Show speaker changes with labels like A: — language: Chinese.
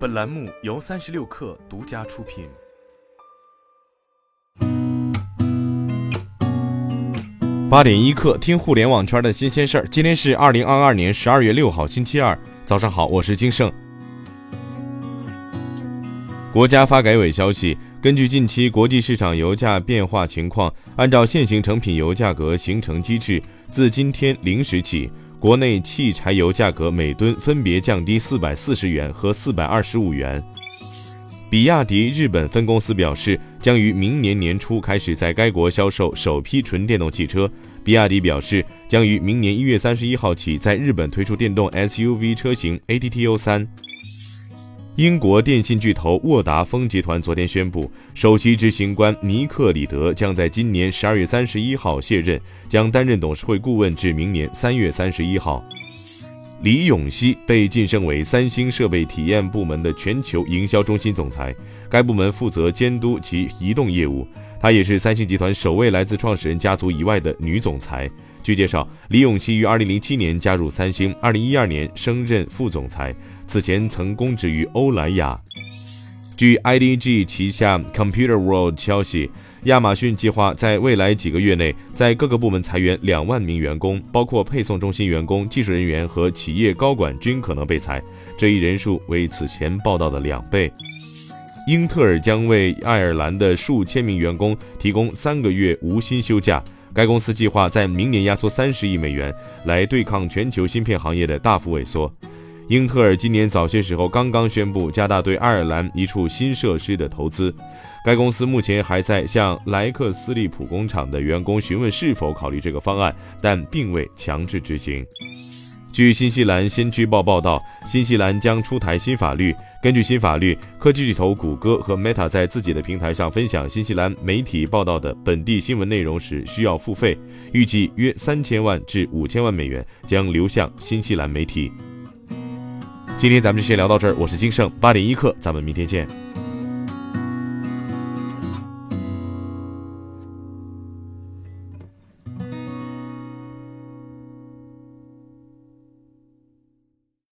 A: 本栏目由三十六氪独家出品。
B: 八点一刻，听互联网圈的新鲜事儿。今天是二零二二年十二月六号，星期二，早上好，我是金盛。国家发改委消息，根据近期国际市场油价变化情况，按照现行成品油价格形成机制，自今天零时起，国内汽柴油价格每吨分别降低四百四十元和四百二十五元。比亚迪日本分公司表示，将于明年年初开始在该国销售首批纯电动汽车。比亚迪表示，将于明年一月三十一号起在日本推出电动 SUV 车型 ATTO 三。英国电信巨头沃达丰集团昨天宣布，首席执行官尼克里德将在今年十二月三十一号卸任，将担任董事会顾问至明年三月三十一号。李永熙被晋升为三星设备体验部门的全球营销中心总裁，该部门负责监督其移动业务。她也是三星集团首位来自创始人家族以外的女总裁。据介绍，李永熙于2007年加入三星，2012年升任副总裁，此前曾供职于欧莱雅。据 IDG 旗下 Computer World 消息。亚马逊计划在未来几个月内，在各个部门裁员两万名员工，包括配送中心员工、技术人员和企业高管均可能被裁，这一人数为此前报道的两倍。英特尔将为爱尔兰的数千名员工提供三个月无薪休假，该公司计划在明年压缩三十亿美元，来对抗全球芯片行业的大幅萎缩。英特尔今年早些时候刚刚宣布加大对爱尔兰一处新设施的投资，该公司目前还在向莱克斯利普工厂的员工询问是否考虑这个方案，但并未强制执行。据新西兰先驱报报道，新西兰将出台新法律。根据新法律，科技巨头谷歌和 Meta 在自己的平台上分享新西兰媒体报道的本地新闻内容时需要付费，预计约三千万至五千万美元将流向新西兰媒体。今天咱们就先聊到这儿，我是金盛八点一刻，咱们明天见。